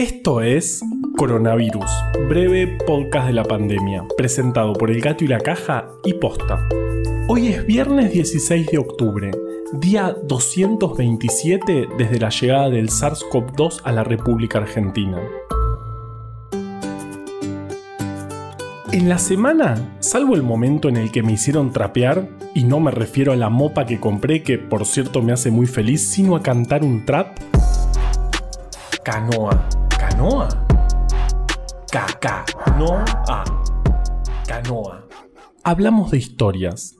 Esto es Coronavirus, breve podcast de la pandemia, presentado por El Gato y la Caja y Posta. Hoy es viernes 16 de octubre, día 227 desde la llegada del SARS-CoV-2 a la República Argentina. En la semana, salvo el momento en el que me hicieron trapear, y no me refiero a la mopa que compré, que por cierto me hace muy feliz, sino a cantar un trap, canoa. ¿Canoa? Ca-ca-no-a. Canoa. Hablamos de historias.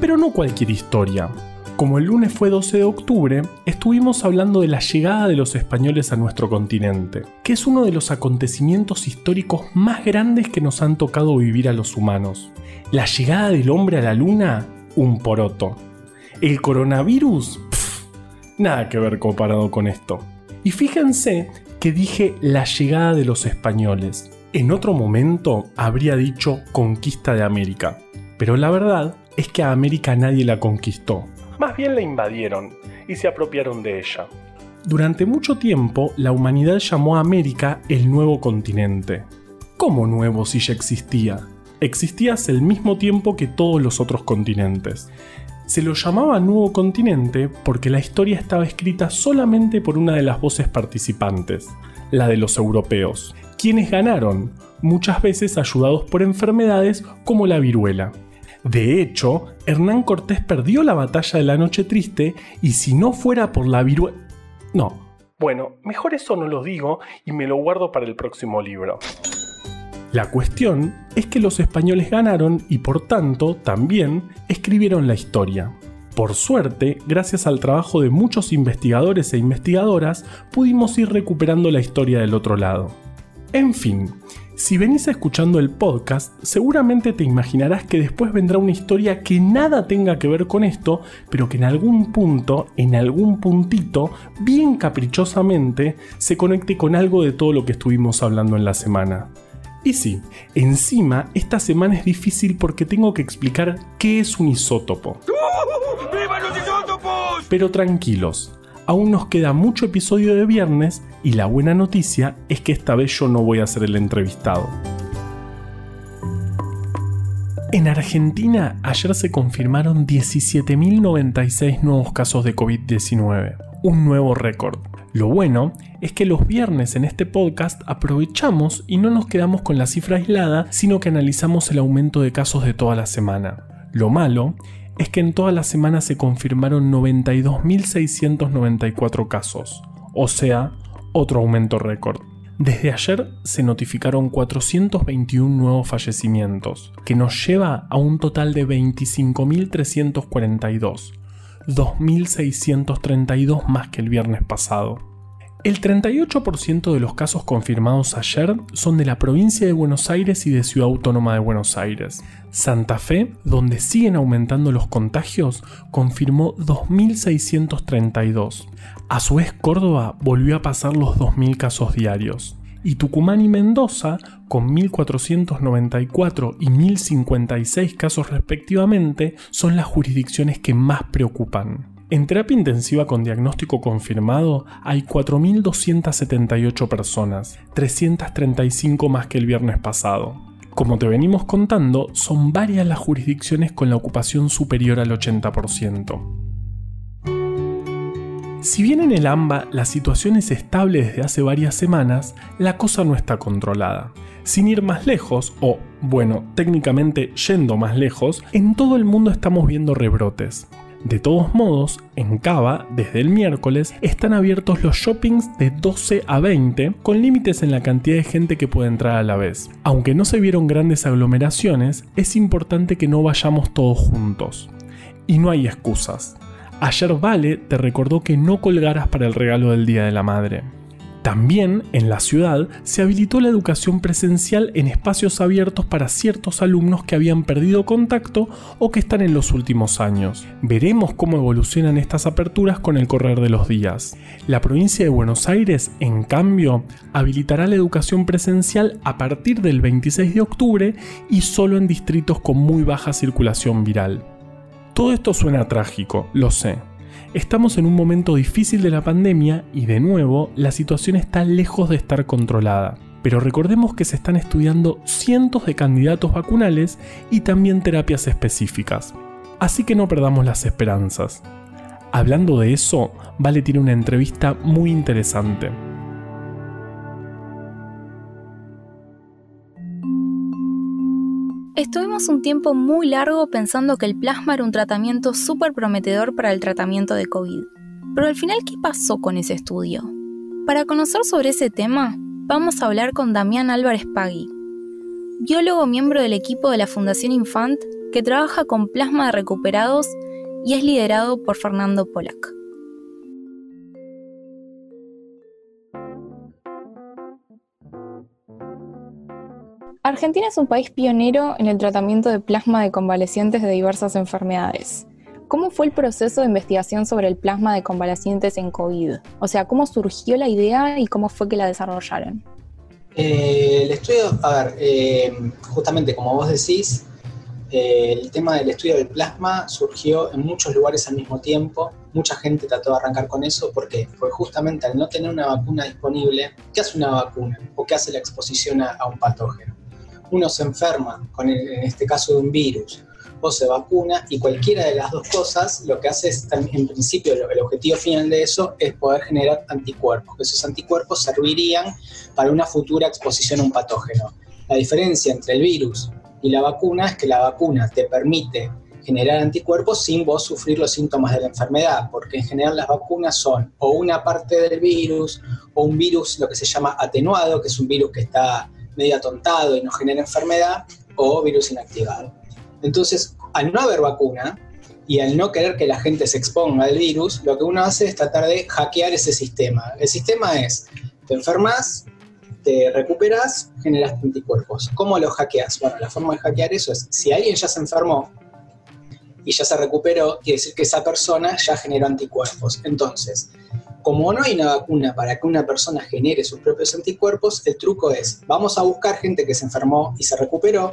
Pero no cualquier historia. Como el lunes fue 12 de octubre, estuvimos hablando de la llegada de los españoles a nuestro continente, que es uno de los acontecimientos históricos más grandes que nos han tocado vivir a los humanos. La llegada del hombre a la luna, un poroto. El coronavirus, nada que ver comparado con esto. Y fíjense que dije la llegada de los españoles. En otro momento habría dicho conquista de América, pero la verdad es que a América nadie la conquistó. Más bien la invadieron y se apropiaron de ella. Durante mucho tiempo, la humanidad llamó a América el nuevo continente. ¿Cómo nuevo si ya existía? Existía hace el mismo tiempo que todos los otros continentes. Se lo llamaba Nuevo Continente porque la historia estaba escrita solamente por una de las voces participantes, la de los europeos, quienes ganaron, muchas veces ayudados por enfermedades como la viruela. De hecho, Hernán Cortés perdió la batalla de la Noche Triste y si no fuera por la viruela... No. Bueno, mejor eso no lo digo y me lo guardo para el próximo libro. La cuestión es que los españoles ganaron y por tanto también escribieron la historia. Por suerte, gracias al trabajo de muchos investigadores e investigadoras, pudimos ir recuperando la historia del otro lado. En fin, si venís escuchando el podcast, seguramente te imaginarás que después vendrá una historia que nada tenga que ver con esto, pero que en algún punto, en algún puntito, bien caprichosamente, se conecte con algo de todo lo que estuvimos hablando en la semana. Y sí, encima esta semana es difícil porque tengo que explicar qué es un isótopo. ¡Viva los isótopos! Pero tranquilos, aún nos queda mucho episodio de viernes y la buena noticia es que esta vez yo no voy a ser el entrevistado. En Argentina ayer se confirmaron 17.096 nuevos casos de COVID-19, un nuevo récord. Lo bueno es que los viernes en este podcast aprovechamos y no nos quedamos con la cifra aislada, sino que analizamos el aumento de casos de toda la semana. Lo malo es que en toda la semana se confirmaron 92.694 casos, o sea, otro aumento récord. Desde ayer se notificaron 421 nuevos fallecimientos, que nos lleva a un total de 25.342 2.632 más que el viernes pasado. El 38% de los casos confirmados ayer son de la provincia de Buenos Aires y de Ciudad Autónoma de Buenos Aires. Santa Fe, donde siguen aumentando los contagios, confirmó 2.632. A su vez, Córdoba volvió a pasar los 2.000 casos diarios y Tucumán y Mendoza, con 1.494 y 1.056 casos respectivamente, son las jurisdicciones que más preocupan. En terapia intensiva con diagnóstico confirmado hay 4.278 personas, 335 más que el viernes pasado. Como te venimos contando, son varias las jurisdicciones con la ocupación superior al 80%. Si bien en el AMBA la situación es estable desde hace varias semanas, la cosa no está controlada. Sin ir más lejos, o bueno, técnicamente yendo más lejos, en todo el mundo estamos viendo rebrotes. De todos modos, en Cava, desde el miércoles, están abiertos los shoppings de 12 a 20, con límites en la cantidad de gente que puede entrar a la vez. Aunque no se vieron grandes aglomeraciones, es importante que no vayamos todos juntos. Y no hay excusas. Ayer Vale te recordó que no colgaras para el regalo del Día de la Madre. También en la ciudad se habilitó la educación presencial en espacios abiertos para ciertos alumnos que habían perdido contacto o que están en los últimos años. Veremos cómo evolucionan estas aperturas con el correr de los días. La provincia de Buenos Aires, en cambio, habilitará la educación presencial a partir del 26 de octubre y solo en distritos con muy baja circulación viral. Todo esto suena trágico, lo sé, Estamos en un momento difícil de la pandemia y de nuevo la situación está lejos de estar controlada. Pero recordemos que se están estudiando cientos de candidatos vacunales y también terapias específicas. Así que no perdamos las esperanzas. Hablando de eso, Vale tiene una entrevista muy interesante. Estuvimos un tiempo muy largo pensando que el plasma era un tratamiento súper prometedor para el tratamiento de COVID. Pero al final, ¿qué pasó con ese estudio? Para conocer sobre ese tema, vamos a hablar con Damián Álvarez Pagui, biólogo miembro del equipo de la Fundación Infant que trabaja con plasma de recuperados y es liderado por Fernando Polak. Argentina es un país pionero en el tratamiento de plasma de convalecientes de diversas enfermedades. ¿Cómo fue el proceso de investigación sobre el plasma de convalecientes en COVID? O sea, ¿cómo surgió la idea y cómo fue que la desarrollaron? Eh, el estudio, a ver, eh, justamente como vos decís, eh, el tema del estudio del plasma surgió en muchos lugares al mismo tiempo. Mucha gente trató de arrancar con eso. Porque justamente al no tener una vacuna disponible, ¿qué hace una vacuna? ¿O qué hace la exposición a un patógeno? Uno se enferma, con en este caso de un virus, o se vacuna, y cualquiera de las dos cosas lo que hace es, en principio, el objetivo final de eso es poder generar anticuerpos. Esos anticuerpos servirían para una futura exposición a un patógeno. La diferencia entre el virus y la vacuna es que la vacuna te permite generar anticuerpos sin vos sufrir los síntomas de la enfermedad, porque en general las vacunas son o una parte del virus o un virus, lo que se llama atenuado, que es un virus que está medio atontado y no genera enfermedad, o virus inactivado. Entonces, al no haber vacuna y al no querer que la gente se exponga al virus, lo que uno hace es tratar de hackear ese sistema. El sistema es, te enfermas, te recuperas, generas anticuerpos. ¿Cómo lo hackeas? Bueno, la forma de hackear eso es, si alguien ya se enfermó y ya se recuperó, quiere decir que esa persona ya generó anticuerpos. Entonces, como no hay una vacuna para que una persona genere sus propios anticuerpos, el truco es, vamos a buscar gente que se enfermó y se recuperó,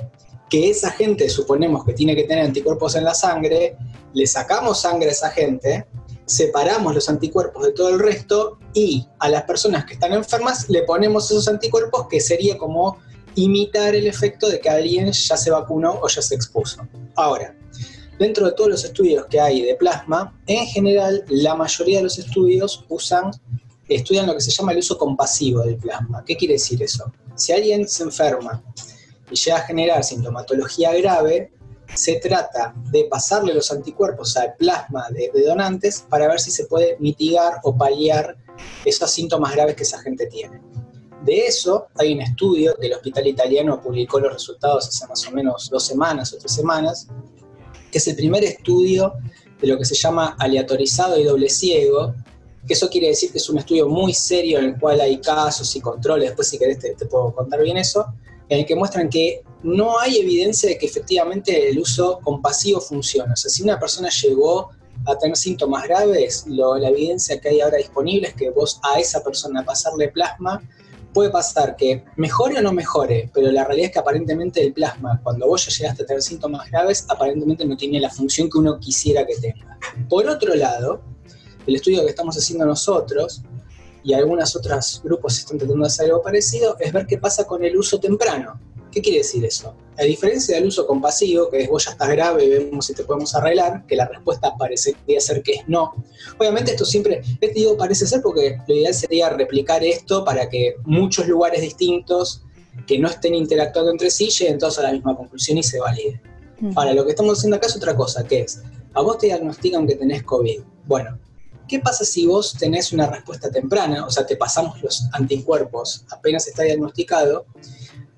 que esa gente suponemos que tiene que tener anticuerpos en la sangre, le sacamos sangre a esa gente, separamos los anticuerpos de todo el resto y a las personas que están enfermas le ponemos esos anticuerpos que sería como imitar el efecto de que alguien ya se vacunó o ya se expuso. Ahora, dentro de todos los estudios que hay de plasma, en general la mayoría de los estudios usan, estudian lo que se llama el uso compasivo del plasma. ¿Qué quiere decir eso? Si alguien se enferma y llega a generar sintomatología grave, se trata de pasarle los anticuerpos al plasma de, de, donantes para ver si se puede mitigar o paliar esos síntomas graves que esa gente tiene. De eso hay un estudio que el Hospital Italiano publicó los resultados hace más o menos dos semanas o tres semanas, que es el primer estudio de lo que se llama aleatorizado y doble ciego, que eso quiere decir que es un estudio muy serio en el cual hay casos y controles, después si querés te, puedo contar bien eso, en el que muestran que no hay evidencia de que efectivamente el uso compasivo funciona. O sea, si una persona llegó a tener síntomas graves, la evidencia que hay ahora disponible es que vos a esa persona pasarle plasma puede pasar que mejore o no mejore, pero la realidad es que aparentemente el plasma, cuando vos ya llegaste a tener síntomas graves, aparentemente no tiene la función que uno quisiera que tenga. Por otro lado, el estudio que estamos haciendo nosotros, y algunos otros grupos están tratando de hacer algo parecido, es ver qué pasa con el uso temprano. ¿Qué quiere decir eso? A diferencia del uso compasivo, que es vos ya estás grave, vemos si te podemos arreglar, que la respuesta parecería ser que es no. Obviamente esto siempre, este digo parece ser porque lo ideal sería replicar esto para que muchos lugares distintos que no estén interactuando entre sí lleguen todos a la misma conclusión y se valide. Ahora, lo que estamos haciendo acá es otra cosa, que es, a vos te diagnostican que tenés COVID. Bueno, ¿qué pasa si vos tenés una respuesta temprana? O sea, te pasamos los anticuerpos apenas está diagnosticado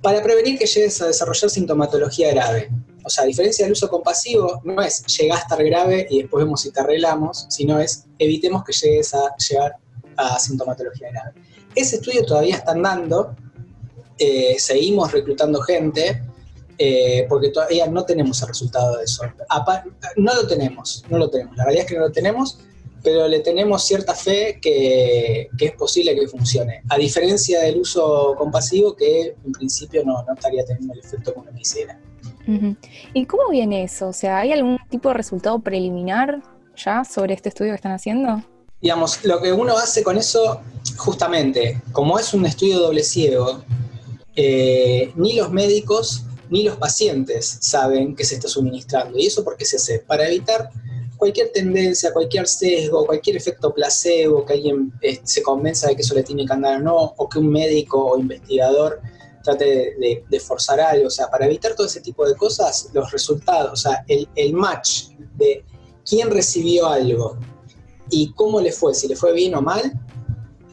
para prevenir que llegues a desarrollar sintomatología grave. O sea, a diferencia del uso compasivo, no es llegar a estar grave y después vemos si te arreglamos, sino es evitemos que llegues a llegar a sintomatología grave. Ese estudio todavía está andando, eh, seguimos reclutando gente, eh, porque todavía no tenemos el resultado de eso. No lo tenemos, no lo tenemos. La realidad es que no lo tenemos, pero le tenemos cierta fe que, es posible que funcione. A diferencia del uso compasivo, que en principio no, estaría teniendo el efecto como quisiera. ¿Y cómo viene eso? O sea, ¿hay algún tipo de resultado preliminar ya sobre este estudio que están haciendo? Digamos, lo que uno hace con eso, justamente, como es un estudio doble ciego, eh, ni los médicos ni los pacientes saben que se está suministrando. ¿Y eso por qué se hace? Para evitar cualquier tendencia, cualquier sesgo, cualquier efecto placebo, que alguien eh, se convenza de que eso le tiene que andar o no, o que un médico o investigador trate de, forzar algo. O sea, para evitar todo ese tipo de cosas, los resultados, o sea, el, el match de quién recibió algo y cómo le fue, si le fue bien o mal,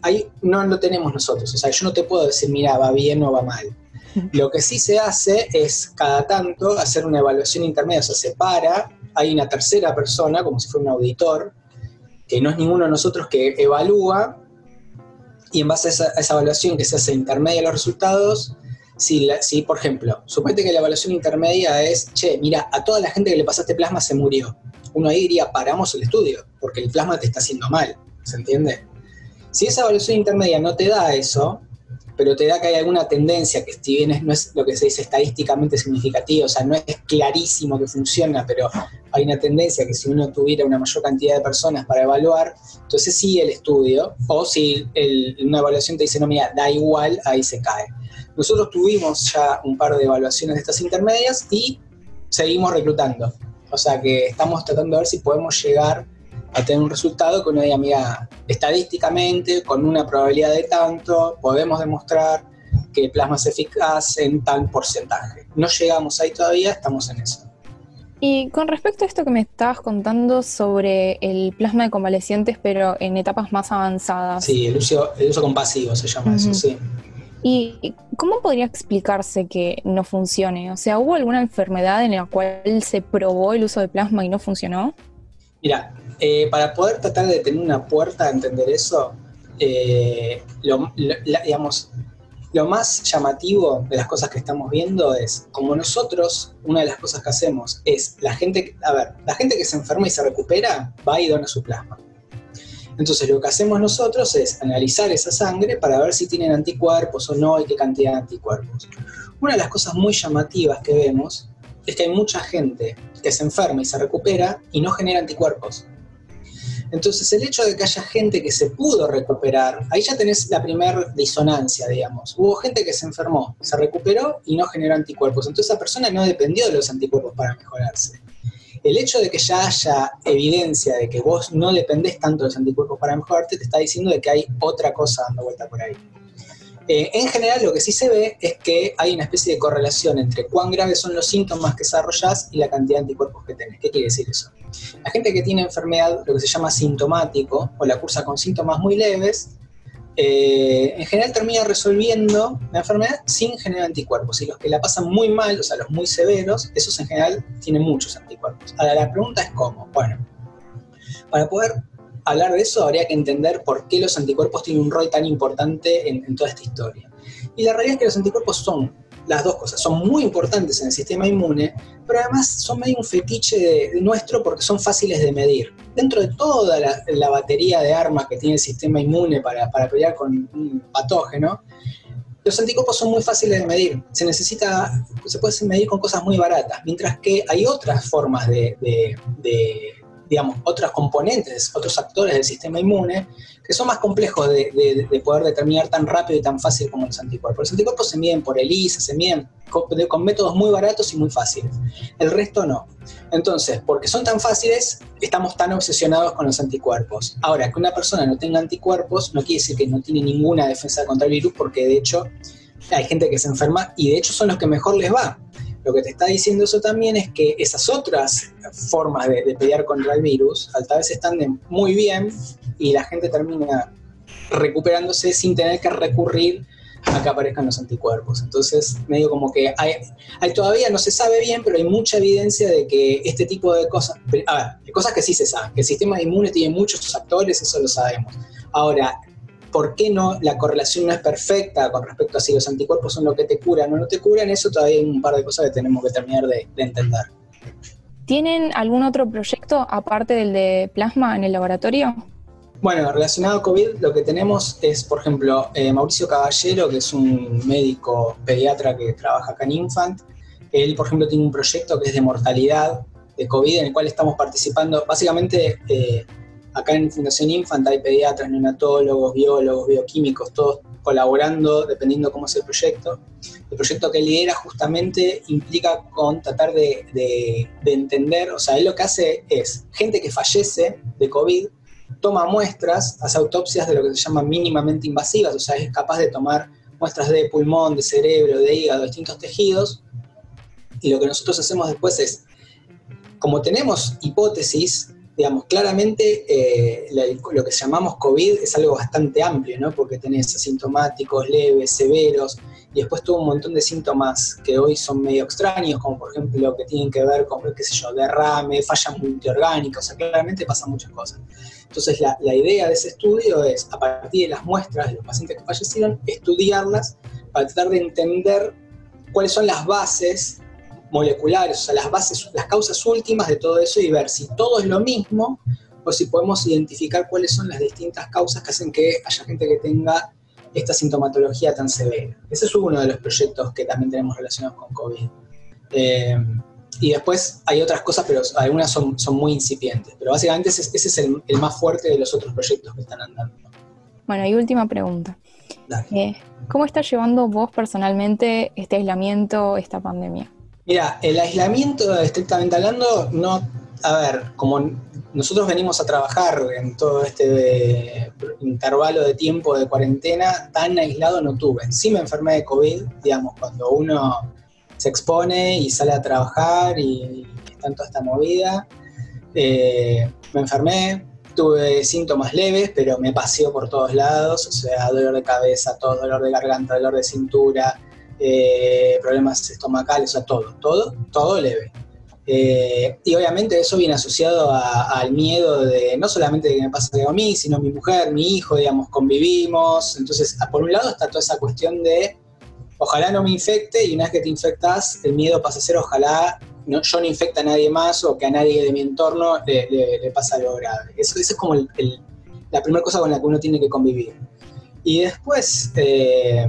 ahí no lo tenemos nosotros. O sea, yo no te puedo decir, mira, va bien o va mal. Lo que sí se hace es cada tanto hacer una evaluación intermedia, o sea, se para, hay una tercera persona, como si fuera un auditor, que no es ninguno de nosotros que evalúa, y en base a esa, evaluación que se hace intermedia de los resultados, si, si, por ejemplo, suponete que la evaluación intermedia es, che, mira, a toda la gente que le pasaste plasma se murió. Uno ahí diría, paramos el estudio, porque el plasma te está haciendo mal, ¿se entiende? Si esa evaluación intermedia no te da eso, pero te da que hay alguna tendencia que si bien no es lo que se dice estadísticamente significativo, o sea, no es clarísimo que funciona, pero hay una tendencia que si uno tuviera una mayor cantidad de personas para evaluar, entonces sí el estudio, o si una evaluación te dice, no, mira, da igual, ahí se cae. Nosotros tuvimos ya un par de evaluaciones de estas intermedias y seguimos reclutando. O sea que estamos tratando de ver si podemos llegar a tener un resultado que uno diga, mira, estadísticamente, con una probabilidad de tanto, podemos demostrar que el plasma es eficaz en tal porcentaje. No llegamos ahí todavía, estamos en eso. Y con respecto a esto que me estabas contando sobre el plasma de convalecientes, pero en etapas más avanzadas. Sí, el uso, el uso compasivo se llama eso, sí. ¿Y cómo podría explicarse que no funcione? O sea, ¿hubo alguna enfermedad en la cual se probó el uso de plasma y no funcionó? Mira, eh, para poder tratar de tener una puerta a entender eso, eh, lo, digamos, lo más llamativo de las cosas que estamos viendo es, como nosotros, una de las cosas que hacemos es, la gente, a ver, la gente que se enferma y se recupera, va y dona su plasma. Entonces lo que hacemos nosotros es analizar esa sangre para ver si tienen anticuerpos o no y qué cantidad de anticuerpos. Una de las cosas muy llamativas que vemos es que hay mucha gente que se enferma y se recupera y no genera anticuerpos. Entonces, el hecho de que haya gente que se pudo recuperar, ahí ya tenés la primera disonancia, digamos. Hubo gente que se enfermó, se recuperó y no generó anticuerpos. Entonces, esa persona no dependió de los anticuerpos para mejorarse. El hecho de que ya haya evidencia de que vos no dependés tanto de los anticuerpos para mejorarte, te está diciendo de que hay otra cosa dando vuelta por ahí. Eh, en general, lo que sí se ve es que hay una especie de correlación entre cuán graves son los síntomas que desarrollas y la cantidad de anticuerpos que tenés. ¿Qué quiere decir eso? La gente que tiene enfermedad, lo que se llama sintomático, o la cursa con síntomas muy leves, eh, en general termina resolviendo la enfermedad sin generar anticuerpos. Y los que la pasan muy mal, o sea, los muy severos, esos en general tienen muchos anticuerpos. Ahora, la pregunta es cómo. Bueno, para poder hablar de eso habría que entender por qué los anticuerpos tienen un rol tan importante en, toda esta historia. Y la realidad es que los anticuerpos son las dos cosas, son muy importantes en el sistema inmune, pero además son medio un fetiche nuestro porque son fáciles de medir. Dentro de toda la, batería de armas que tiene el sistema inmune para, para pelear con un patógeno, los anticuerpos son muy fáciles de medir. Se necesita, se puede medir con cosas muy baratas, mientras que hay otras formas de digamos, otros componentes, otros actores del sistema inmune, que son más complejos de, poder determinar tan rápido y tan fácil como los anticuerpos. Los anticuerpos se miden por ELISA, se miden con, métodos muy baratos y muy fáciles. El resto no. Entonces, porque son tan fáciles, estamos tan obsesionados con los anticuerpos. Ahora, que una persona no tenga anticuerpos no quiere decir que no tiene ninguna defensa contra el virus, porque de hecho hay gente que se enferma y de hecho son los que mejor les va. Lo que te está diciendo eso también es que esas otras formas de, pelear contra el virus, tal vez están muy bien y la gente termina recuperándose sin tener que recurrir a que aparezcan los anticuerpos. Entonces, medio como que hay, hay, todavía no se sabe bien, pero hay mucha evidencia de que este tipo de cosas, a ver, cosas que sí se saben, que el sistema inmune tiene muchos actores, eso lo sabemos. Ahora, ¿Por qué no la correlación no es perfecta con respecto a si los anticuerpos son lo que te curan o no te curan? Eso todavía hay un par de cosas que tenemos que terminar de, entender. ¿Tienen algún otro proyecto aparte del de plasma en el laboratorio? Bueno, relacionado a COVID, lo que tenemos es, por ejemplo, eh, Mauricio Caballero, que es un médico pediatra que trabaja acá en Infant. Él, por ejemplo, tiene un proyecto que es de mortalidad de COVID en el cual estamos participando. Básicamente, eh, acá en Fundación Infant hay pediatras, neonatólogos, biólogos, bioquímicos, todos colaborando dependiendo cómo es el proyecto. El proyecto que lidera justamente implica con tratar de, de entender, o sea, él lo que hace es gente que fallece de COVID, toma muestras, hace autopsias de lo que se llama mínimamente invasivas, o sea, es capaz de tomar muestras de pulmón, de cerebro, de hígado, de distintos tejidos, y lo que nosotros hacemos después es, como tenemos hipótesis, digamos, claramente eh, lo que llamamos COVID es algo bastante amplio, ¿no? Porque tenés asintomáticos, leves, severos, y después tuvo un montón de síntomas que hoy son medio extraños, como por ejemplo lo que tienen que ver con, qué sé yo, derrame, falla multiorgánica, o sea, claramente pasan muchas cosas. Entonces la, la idea de ese estudio es, a partir de las muestras de los pacientes que fallecieron, estudiarlas para tratar de entender cuáles son las bases moleculares, o sea, las bases, las causas últimas de todo eso y ver si todo es lo mismo o si podemos identificar cuáles son las distintas causas que hacen que haya gente que tenga esta sintomatología tan severa. Ese es uno de los proyectos que también tenemos relacionados con COVID. Eh, y después hay otras cosas, pero algunas son, son muy incipientes. Pero básicamente ese, es el, más fuerte de los otros proyectos que están andando. Bueno, y última pregunta. Eh, ¿Cómo estás llevando vos personalmente este aislamiento, esta pandemia? Mira, el aislamiento, estrictamente hablando, no. A ver, como nosotros venimos a trabajar en todo este intervalo de tiempo de cuarentena, tan aislado no tuve. Sí me enfermé de COVID, digamos, cuando uno se expone y sale a trabajar y está en toda esta movida. Eh, me enfermé, tuve síntomas leves, pero me paseó por todos lados, o sea, dolor de cabeza, todo, dolor de garganta, dolor de cintura, eh, problemas estomacales, o sea, todo, todo, todo leve. Eh, y obviamente eso viene asociado al miedo de no solamente de que me pase a mí, sino mi mujer, mi hijo, digamos, convivimos. Entonces, por un lado está toda esa cuestión de ojalá no me infecte y una vez que te infectas, el miedo pasa a ser ojalá no, yo no infecte a nadie más o que a nadie de mi entorno le, le, pasa algo grave. Eso, es como la primera cosa con la que uno tiene que convivir. Y después, eh,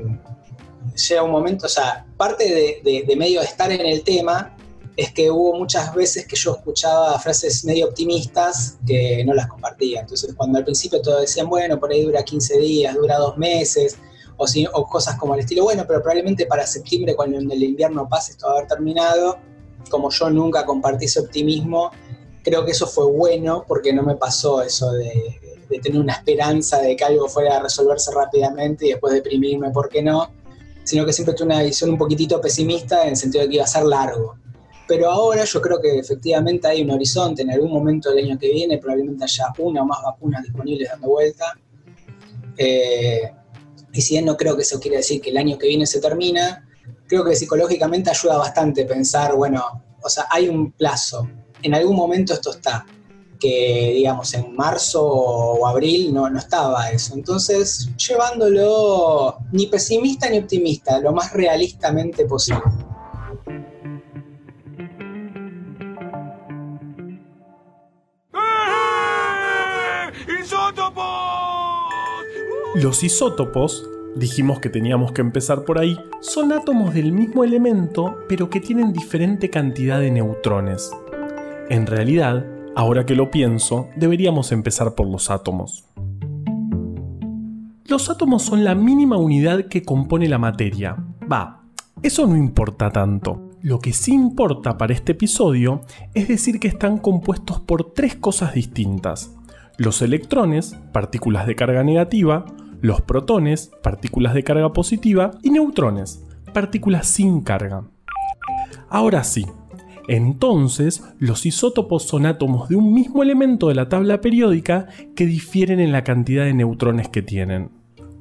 llega un momento, o sea, parte de, de, medio estar en el tema es que hubo muchas veces que yo escuchaba frases medio optimistas que no las compartía. Entonces, cuando al principio todos decían, bueno, por ahí dura 15 días, dura dos meses, o, o cosas como el estilo, bueno, pero probablemente para septiembre, cuando el invierno pase, esto va a haber terminado. Como yo nunca compartí ese optimismo, creo que eso fue bueno porque no me pasó eso de, de tener una esperanza de que algo fuera a resolverse rápidamente y después deprimirme, ¿por qué no? Sino que siempre tuve una visión un poquitito pesimista en el sentido de que iba a ser largo. Pero ahora yo creo que efectivamente hay un horizonte, en algún momento del año que viene probablemente haya una o más vacunas disponibles dando vuelta. Eh, y si bien no creo que eso quiere decir que el año que viene se termina, creo que psicológicamente ayuda bastante pensar, bueno, o sea, hay un plazo, en algún momento esto está que digamos en marzo o abril no, no estaba eso. Entonces, llevándolo ni pesimista ni optimista, lo más realistamente posible. Los isótopos, dijimos que teníamos que empezar por ahí, son átomos del mismo elemento pero que tienen diferente cantidad de neutrones. En realidad, Ahora que lo pienso, deberíamos empezar por los átomos. Los átomos son la mínima unidad que compone la materia. Va, eso no importa tanto. Lo que sí importa para este episodio es decir que están compuestos por tres cosas distintas. Los electrones, partículas de carga negativa, los protones, partículas de carga positiva, y neutrones, partículas sin carga. Ahora sí, entonces, los isótopos son átomos de un mismo elemento de la tabla periódica que difieren en la cantidad de neutrones que tienen.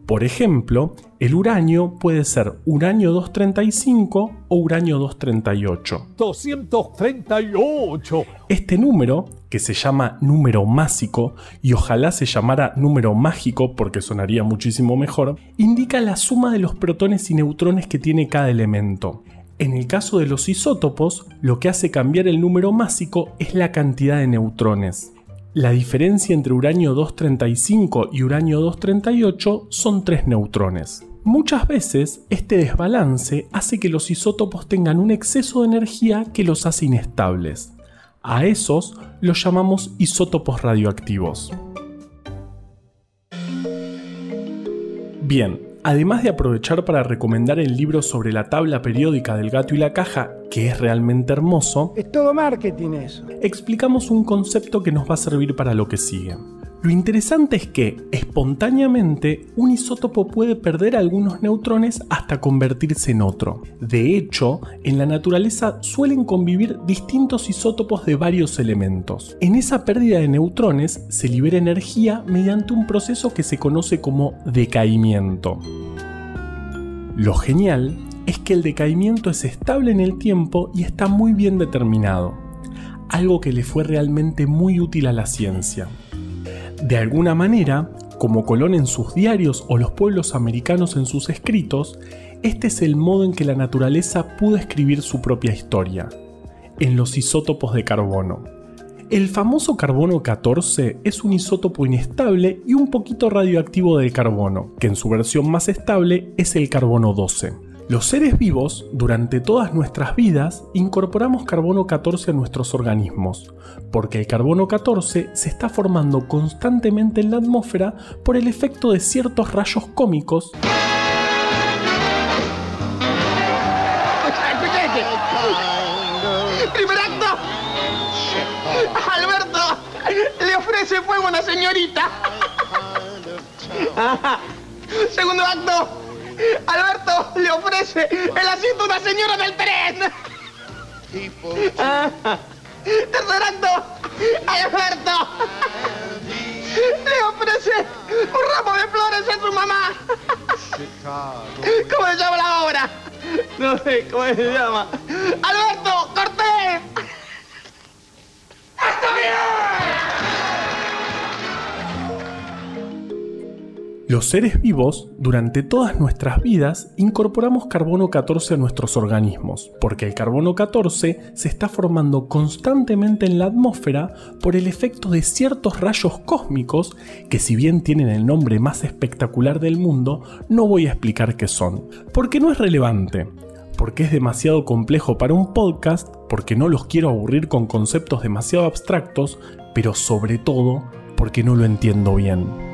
Por ejemplo, el uranio puede ser uranio 235 o uranio 238. 238. Este número, que se llama número másico y ojalá se llamara número mágico porque sonaría muchísimo mejor, indica la suma de los protones y neutrones que tiene cada elemento. En el caso de los isótopos, lo que hace cambiar el número másico es la cantidad de neutrones. La diferencia entre uranio 235 y uranio 238 son 3 neutrones. Muchas veces este desbalance hace que los isótopos tengan un exceso de energía que los hace inestables. A esos los llamamos isótopos radioactivos. Bien, además de aprovechar para recomendar el libro sobre la tabla periódica del gato y la caja, que es realmente hermoso, Es todo marketing eso. explicamos un concepto que nos va a servir para lo que sigue. Lo interesante es que, espontáneamente, un isótopo puede perder algunos neutrones hasta convertirse en otro. De hecho, en la naturaleza suelen convivir distintos isótopos de varios elementos. En esa pérdida de neutrones se libera energía mediante un proceso que se conoce como decaimiento. Lo genial es que el decaimiento es estable en el tiempo y está muy bien determinado, algo que le fue realmente muy útil a la ciencia. De alguna manera, como Colón en sus diarios o los pueblos americanos en sus escritos, este es el modo en que la naturaleza pudo escribir su propia historia, en los isótopos de carbono. El famoso carbono 14 es un isótopo inestable y un poquito radioactivo del carbono, que en su versión más estable es el carbono 12. Los seres vivos, durante todas nuestras vidas, incorporamos carbono 14 a nuestros organismos, porque el carbono 14 se está formando constantemente en la atmósfera por el efecto de ciertos rayos cómicos ¡Primer acto! ¡Alberto! Le ofrece fuego a una señorita. Segundo acto. Alberto le ofrece el asiento a una señora del tren. Tercer acto. Alberto le ofrece un ramo de flores a su mamá. ¿Cómo se llama la obra? No sé cómo se llama. ¡Alberto! ¡Corté! Los seres vivos, durante todas nuestras vidas, incorporamos carbono 14 a nuestros organismos, porque el carbono 14 se está formando constantemente en la atmósfera por el efecto de ciertos rayos cósmicos que si bien tienen el nombre más espectacular del mundo, no voy a explicar qué son, porque no es relevante, porque es demasiado complejo para un podcast, porque no los quiero aburrir con conceptos demasiado abstractos, pero sobre todo porque no lo entiendo bien.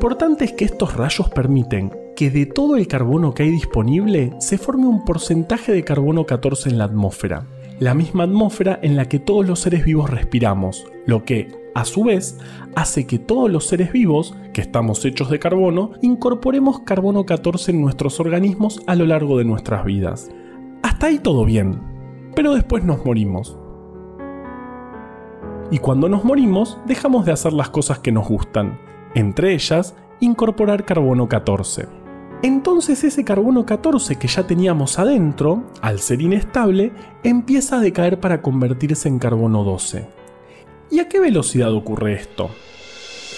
Importante es que estos rayos permiten que de todo el carbono que hay disponible se forme un porcentaje de carbono 14 en la atmósfera, la misma atmósfera en la que todos los seres vivos respiramos, lo que, a su vez, hace que todos los seres vivos, que estamos hechos de carbono, incorporemos carbono 14 en nuestros organismos a lo largo de nuestras vidas. Hasta ahí todo bien, pero después nos morimos. Y cuando nos morimos, dejamos de hacer las cosas que nos gustan, entre ellas incorporar carbono 14. Entonces ese carbono 14 que ya teníamos adentro, al ser inestable, empieza a decaer para convertirse en carbono 12. ¿Y a qué velocidad ocurre esto?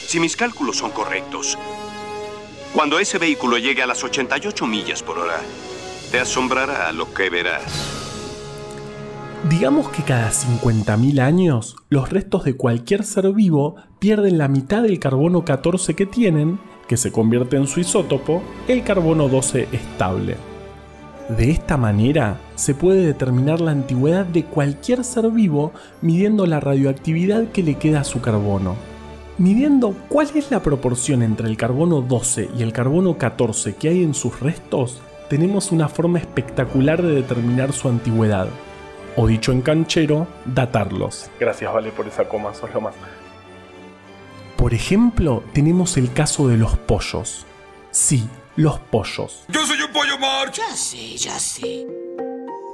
Si mis cálculos son correctos, cuando ese vehículo llegue a las 88 millas por hora, te asombrará lo que verás. Digamos que cada 50.000 años, los restos de cualquier ser vivo pierden la mitad del carbono 14 que tienen, que se convierte en su isótopo, el carbono 12 estable. De esta manera, se puede determinar la antigüedad de cualquier ser vivo midiendo la radioactividad que le queda a su carbono. Midiendo cuál es la proporción entre el carbono 12 y el carbono 14 que hay en sus restos, tenemos una forma espectacular de determinar su antigüedad o dicho en canchero, datarlos. Gracias, Vale, por esa coma, sos lo más. Por ejemplo, tenemos el caso de los pollos. Sí, los pollos. ¡Yo soy un pollo march!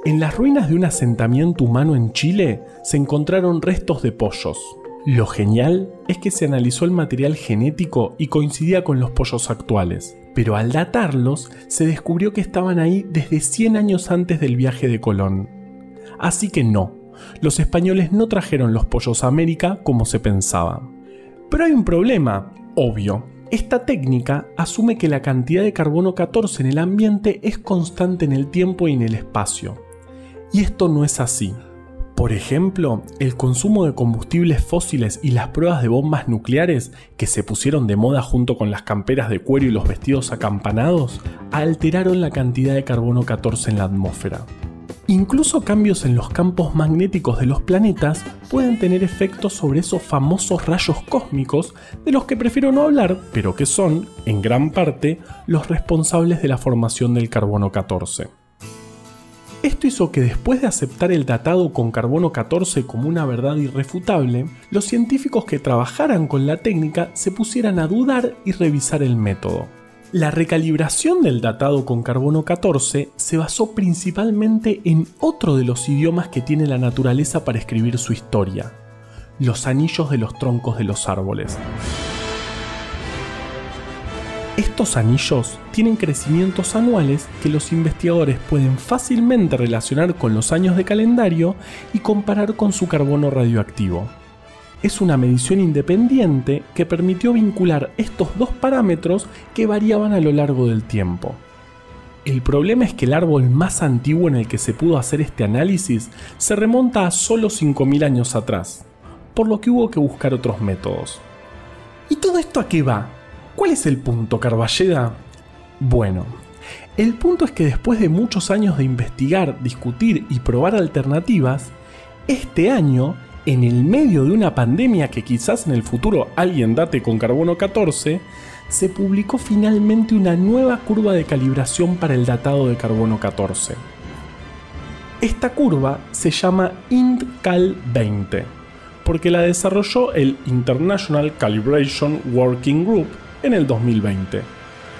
En las ruinas de un asentamiento humano en Chile se encontraron restos de pollos. Lo genial es que se analizó el material genético y coincidía con los pollos actuales, pero al datarlos se descubrió que estaban ahí desde 100 años antes del viaje de Colón. Así que no, los españoles no trajeron los pollos a América como se pensaba. Pero hay un problema, obvio. Esta técnica asume que la cantidad de carbono 14 en el ambiente es constante en el tiempo y en el espacio. Y esto no es así. Por ejemplo, el consumo de combustibles fósiles y las pruebas de bombas nucleares que se pusieron de moda junto con las camperas de cuero y los vestidos acampanados alteraron la cantidad de carbono 14 en la atmósfera. Incluso cambios en los campos magnéticos de los planetas pueden tener efectos sobre esos famosos rayos cósmicos de los que prefiero no hablar, pero que son, en gran parte, los responsables de la formación del carbono 14. Esto hizo que después de aceptar el datado con carbono 14 como una verdad irrefutable, los científicos que trabajaran con la técnica se pusieran a dudar y revisar el método. La recalibración del datado con carbono 14 se basó principalmente en otro de los idiomas que tiene la naturaleza para escribir su historia, los anillos de los troncos de los árboles. Estos anillos tienen crecimientos anuales que los investigadores pueden fácilmente relacionar con los años de calendario y comparar con su carbono radioactivo es una medición independiente que permitió vincular estos dos parámetros que variaban a lo largo del tiempo. El problema es que el árbol más antiguo en el que se pudo hacer este análisis se remonta a solo 5.000 años atrás, por lo que hubo que buscar otros métodos. ¿Y todo esto a qué va? ¿Cuál es el punto, Carballeda? Bueno, el punto es que después de muchos años de investigar, discutir y probar alternativas, este año en el medio de una pandemia que quizás en el futuro alguien date con carbono 14, se publicó finalmente una nueva curva de calibración para el datado de carbono 14. Esta curva se llama INTCAL 20, porque la desarrolló el International Calibration Working Group en el 2020,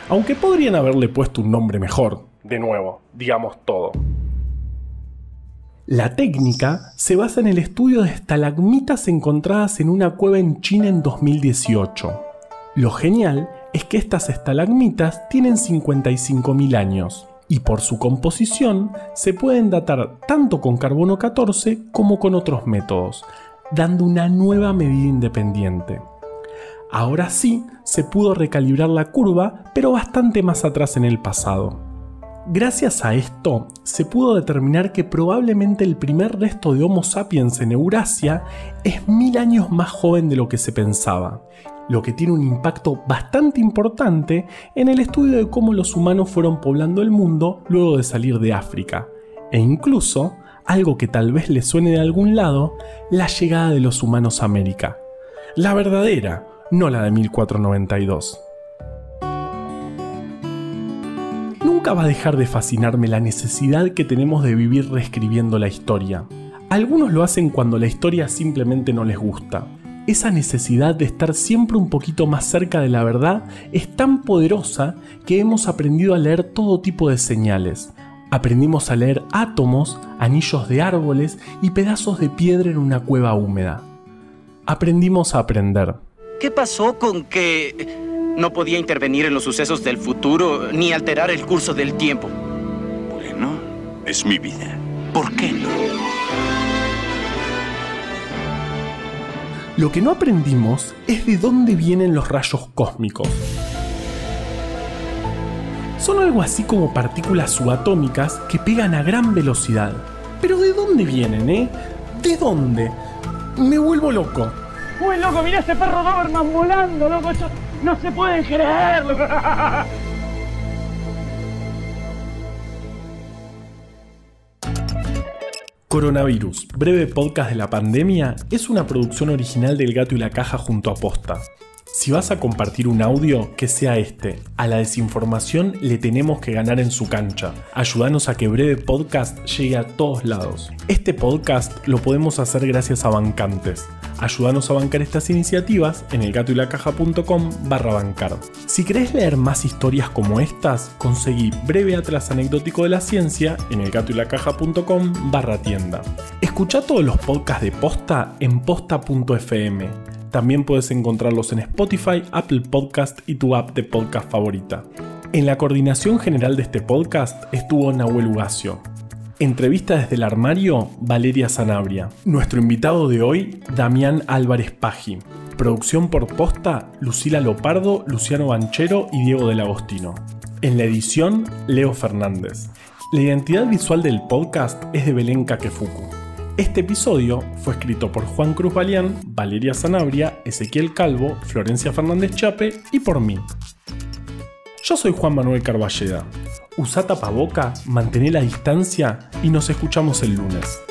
aunque podrían haberle puesto un nombre mejor, de nuevo, digamos todo. La técnica se basa en el estudio de estalagmitas encontradas en una cueva en China en 2018. Lo genial es que estas estalagmitas tienen 55.000 años y por su composición se pueden datar tanto con carbono 14 como con otros métodos, dando una nueva medida independiente. Ahora sí se pudo recalibrar la curva, pero bastante más atrás en el pasado. Gracias a esto, se pudo determinar que probablemente el primer resto de Homo sapiens en Eurasia es mil años más joven de lo que se pensaba, lo que tiene un impacto bastante importante en el estudio de cómo los humanos fueron poblando el mundo luego de salir de África, e incluso, algo que tal vez le suene de algún lado, la llegada de los humanos a América. La verdadera, no la de 1492. Va a dejar de fascinarme la necesidad que tenemos de vivir reescribiendo la historia. Algunos lo hacen cuando la historia simplemente no les gusta. Esa necesidad de estar siempre un poquito más cerca de la verdad es tan poderosa que hemos aprendido a leer todo tipo de señales. Aprendimos a leer átomos, anillos de árboles y pedazos de piedra en una cueva húmeda. Aprendimos a aprender. ¿Qué pasó con que no podía intervenir en los sucesos del futuro ni alterar el curso del tiempo. Bueno, es mi vida. ¿Por qué no? Lo que no aprendimos es de dónde vienen los rayos cósmicos. Son algo así como partículas subatómicas que pegan a gran velocidad. Pero ¿de dónde vienen, eh? ¿De dónde? Me vuelvo loco. Uy, loco, mira ese perro Doberman volando, loco. No se puede creer. Coronavirus, breve podcast de la pandemia, es una producción original del Gato y la Caja junto a Posta. Si vas a compartir un audio, que sea este. A la desinformación le tenemos que ganar en su cancha. Ayúdanos a que Breve Podcast llegue a todos lados. Este podcast lo podemos hacer gracias a bancantes. Ayúdanos a bancar estas iniciativas en elgatoylacaja.com barra bancar. Si querés leer más historias como estas, conseguí Breve Atlas Anecdótico de la Ciencia en elgatoylacaja.com barra tienda. Escucha todos los podcasts de Posta en posta.fm también puedes encontrarlos en Spotify, Apple Podcast y tu app de podcast favorita. En la coordinación general de este podcast estuvo Nahuel Ugacio. Entrevista desde el armario, Valeria Sanabria. Nuestro invitado de hoy, Damián Álvarez Paji. Producción por posta, Lucila Lopardo, Luciano Banchero y Diego del Agostino. En la edición, Leo Fernández. La identidad visual del podcast es de Belén Kakefuku. Este episodio fue escrito por Juan Cruz Balián, Valeria Sanabria, Ezequiel Calvo, Florencia Fernández Chape y por mí. Yo soy Juan Manuel Carballeda. Usa tapaboca, mantén la distancia y nos escuchamos el lunes.